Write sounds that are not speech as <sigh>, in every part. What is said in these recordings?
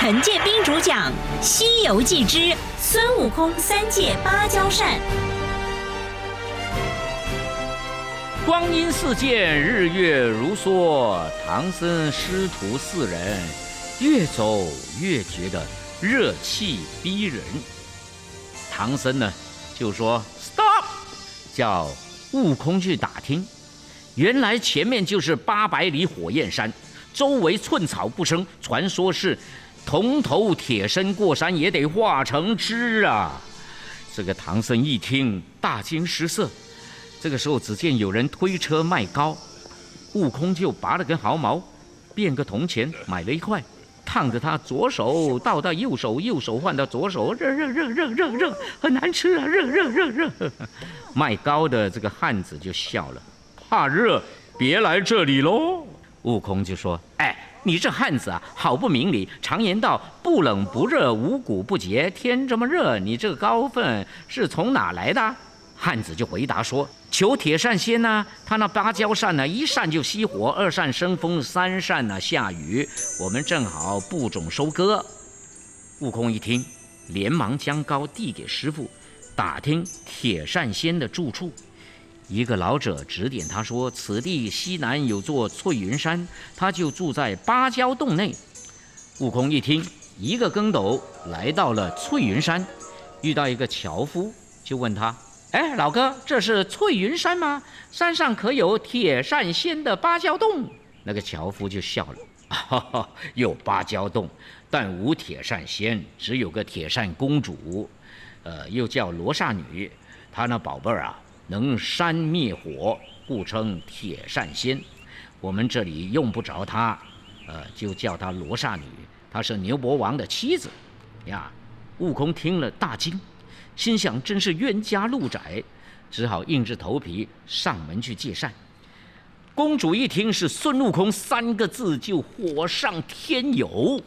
陈建斌主讲《西游记之孙悟空三借芭蕉扇》。光阴似箭，日月如梭，唐僧师徒四人越走越觉得热气逼人。唐僧呢就说 “stop”，叫悟空去打听。原来前面就是八百里火焰山，周围寸草不生，传说是铜头铁身过山也得化成汁啊！这个唐僧一听大惊失色。这个时候，只见有人推车卖糕，悟空就拔了根毫毛，变个铜钱，买了一块，烫着他左手倒到右手，右手换到左手，热热热热热热，很难吃啊，热热热热。卖糕的这个汉子就笑了，怕热，别来这里喽。悟空就说：“哎，你这汉子啊，好不明理。常言道，不冷不热，五谷不结。天这么热，你这个糕分是从哪来的？”汉子就回答说：“求铁扇仙呐，他那芭蕉扇呢，一扇就熄火，二扇生风，三扇呢下雨。我们正好不种收割。”悟空一听，连忙将糕递给师傅，打听铁扇仙的住处。一个老者指点他说：“此地西南有座翠云山，他就住在芭蕉洞内。”悟空一听，一个跟斗来到了翠云山，遇到一个樵夫，就问他。哎，老哥，这是翠云山吗？山上可有铁扇仙的芭蕉洞？那个樵夫就笑了，哈哈，有芭蕉洞，但无铁扇仙，只有个铁扇公主，呃，又叫罗刹女。她那宝贝儿啊，能扇灭火，故称铁扇仙。我们这里用不着她，呃，就叫她罗刹女。她是牛魔王的妻子，呀。悟空听了大惊。心想真是冤家路窄，只好硬着头皮上门去借扇。公主一听是孙悟空三个字，就火上添油，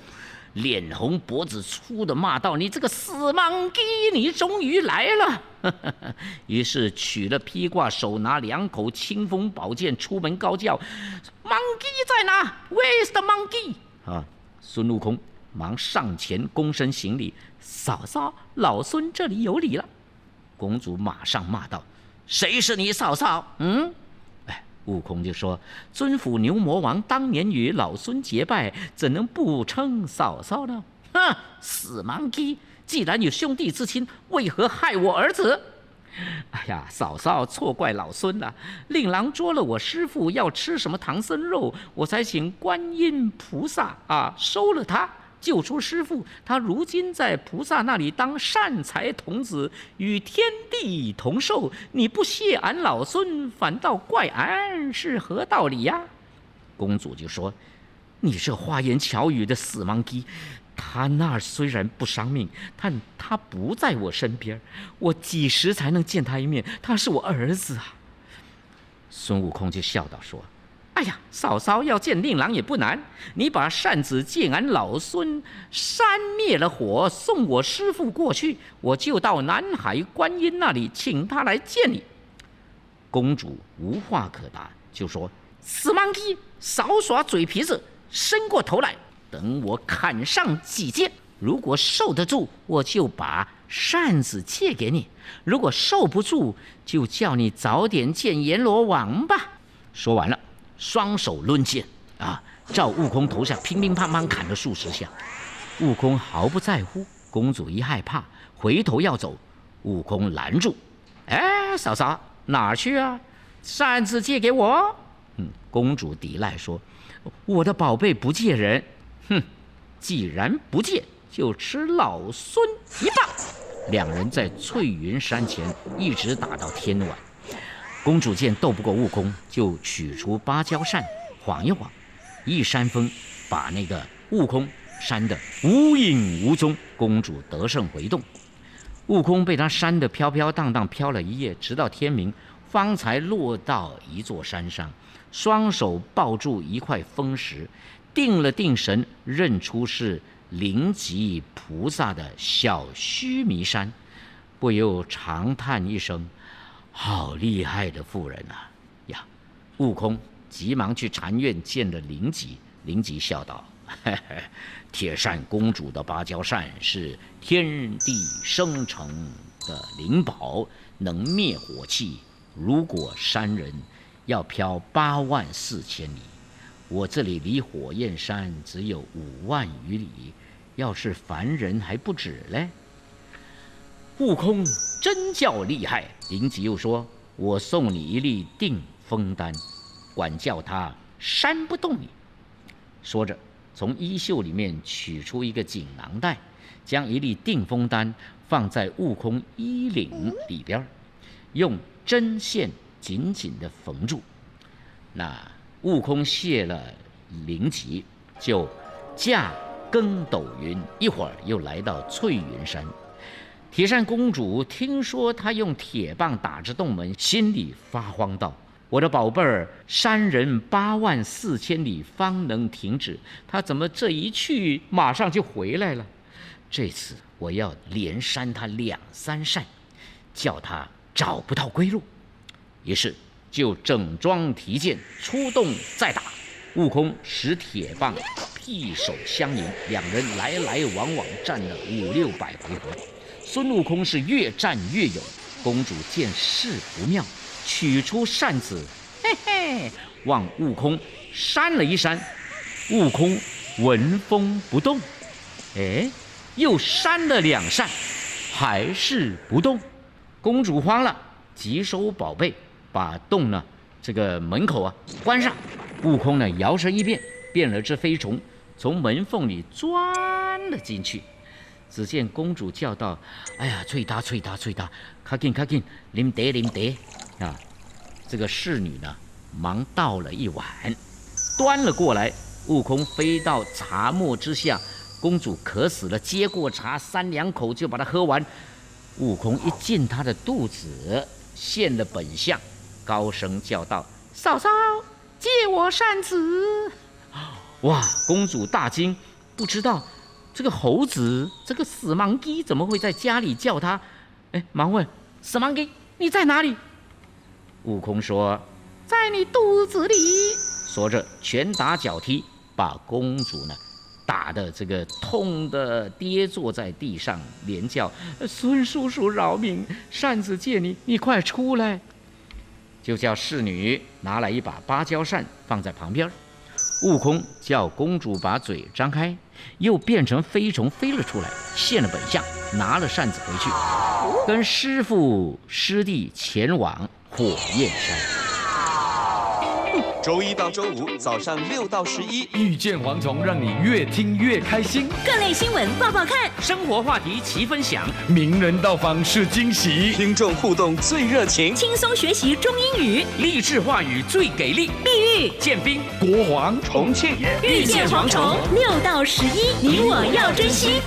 脸红脖子粗的骂道：“你这个死莽鸡，你终于来了！” <laughs> 于是取了披挂，手拿两口清风宝剑，出门高叫：“Monkey 在哪？Where's the monkey？” 啊，孙悟空。忙上前躬身行礼，嫂嫂，老孙这里有礼了。公主马上骂道：“谁是你嫂嫂？”嗯，悟空就说：“尊府牛魔王当年与老孙结拜，怎能不称嫂嫂呢？”哼，死盲鸡！既然有兄弟之亲，为何害我儿子？哎呀，嫂嫂错怪老孙了。令郎捉了我师傅，要吃什么唐僧肉，我才请观音菩萨啊收了他。救出师傅，他如今在菩萨那里当善财童子，与天地同寿。你不谢俺老孙，反倒怪俺，是何道理呀？公主就说：“你这花言巧语的死莽鸡，他那儿虽然不伤命，但他不在我身边，我几时才能见他一面？他是我儿子啊。”孙悟空就笑道说。哎呀，嫂嫂要见令郎也不难，你把扇子借俺老孙，扇灭了火，送我师傅过去，我就到南海观音那里，请他来见你。公主无话可答，就说：“死莽鸡，少耍嘴皮子，伸过头来，等我砍上几剑。如果受得住，我就把扇子借给你；如果受不住，就叫你早点见阎罗王吧。”说完了。双手抡剑啊，照悟空头上乒乒乓乓砍了数十下。悟空毫不在乎。公主一害怕，回头要走，悟空拦住：“哎，嫂嫂，哪儿去啊？扇子借给我。”嗯，公主抵赖说：“我的宝贝不借人。”哼，既然不借，就吃老孙一棒。两人在翠云山前一直打到天晚。公主见斗不过悟空，就取出芭蕉扇，晃一晃，一扇风，把那个悟空扇得无影无踪。公主得胜回洞，悟空被他扇得飘飘荡荡，飘了一夜，直到天明，方才落到一座山上，双手抱住一块风石，定了定神，认出是灵吉菩萨的小须弥山，不由长叹一声。好厉害的妇人啊！呀，悟空急忙去禅院见了灵吉。灵吉笑道：“ <laughs> 铁扇公主的芭蕉扇是天地生成的灵宝，能灭火气。如果山人要飘八万四千里，我这里离火焰山只有五万余里，要是凡人还不止嘞。悟空真叫厉害！灵吉又说：“我送你一粒定风丹，管教他扇不动你。”说着，从衣袖里面取出一个锦囊袋，将一粒定风丹放在悟空衣领里边，用针线紧紧地缝住。那悟空谢了灵吉，就驾更斗云，一会儿又来到翠云山。铁扇公主听说他用铁棒打着洞门，心里发慌道：“我的宝贝儿，山人八万四千里方能停止，他怎么这一去马上就回来了？这次我要连扇他两三扇，叫他找不到归路。”于是就整装提剑出洞再打。悟空使铁棒劈手相迎，两人来来往往战了五六百回合。孙悟空是越战越勇，公主见势不妙，取出扇子，嘿嘿，往悟空扇了一扇。悟空闻风不动，哎，又扇了两扇，还是不动。公主慌了，急收宝贝，把洞呢这个门口啊关上。悟空呢摇身一变，变了只飞虫，从门缝里钻了进去。只见公主叫道：“哎呀，翠大翠大翠大，快进快进，临得临得啊！”这个侍女呢，忙倒了一碗，端了过来。悟空飞到茶沫之下，公主渴死了，接过茶，三两口就把它喝完。悟空一进她的肚子，现了本相，高声叫道：“嫂嫂，借我扇子！”哇！公主大惊，不知道。这个猴子，这个死盲鸡怎么会在家里叫他？哎，忙问死盲鸡，你在哪里？悟空说，在你肚子里。说着，拳打脚踢，把公主呢打的这个痛的跌坐在地上，连叫孙叔叔饶命，扇子借你，你快出来。就叫侍女拿来一把芭蕉扇放在旁边。悟空叫公主把嘴张开，又变成飞虫飞了出来，现了本相，拿了扇子回去，跟师傅师弟前往火焰山。周一到周五早上六到十一，遇见蝗虫，让你越听越开心。各类新闻报报看，生活话题齐分享，名人到访是惊喜，听众互动最热情，轻松学习中英语，励志话语最给力。碧玉、建斌、国皇、重庆，遇见蝗虫，六到十一，你我要珍惜。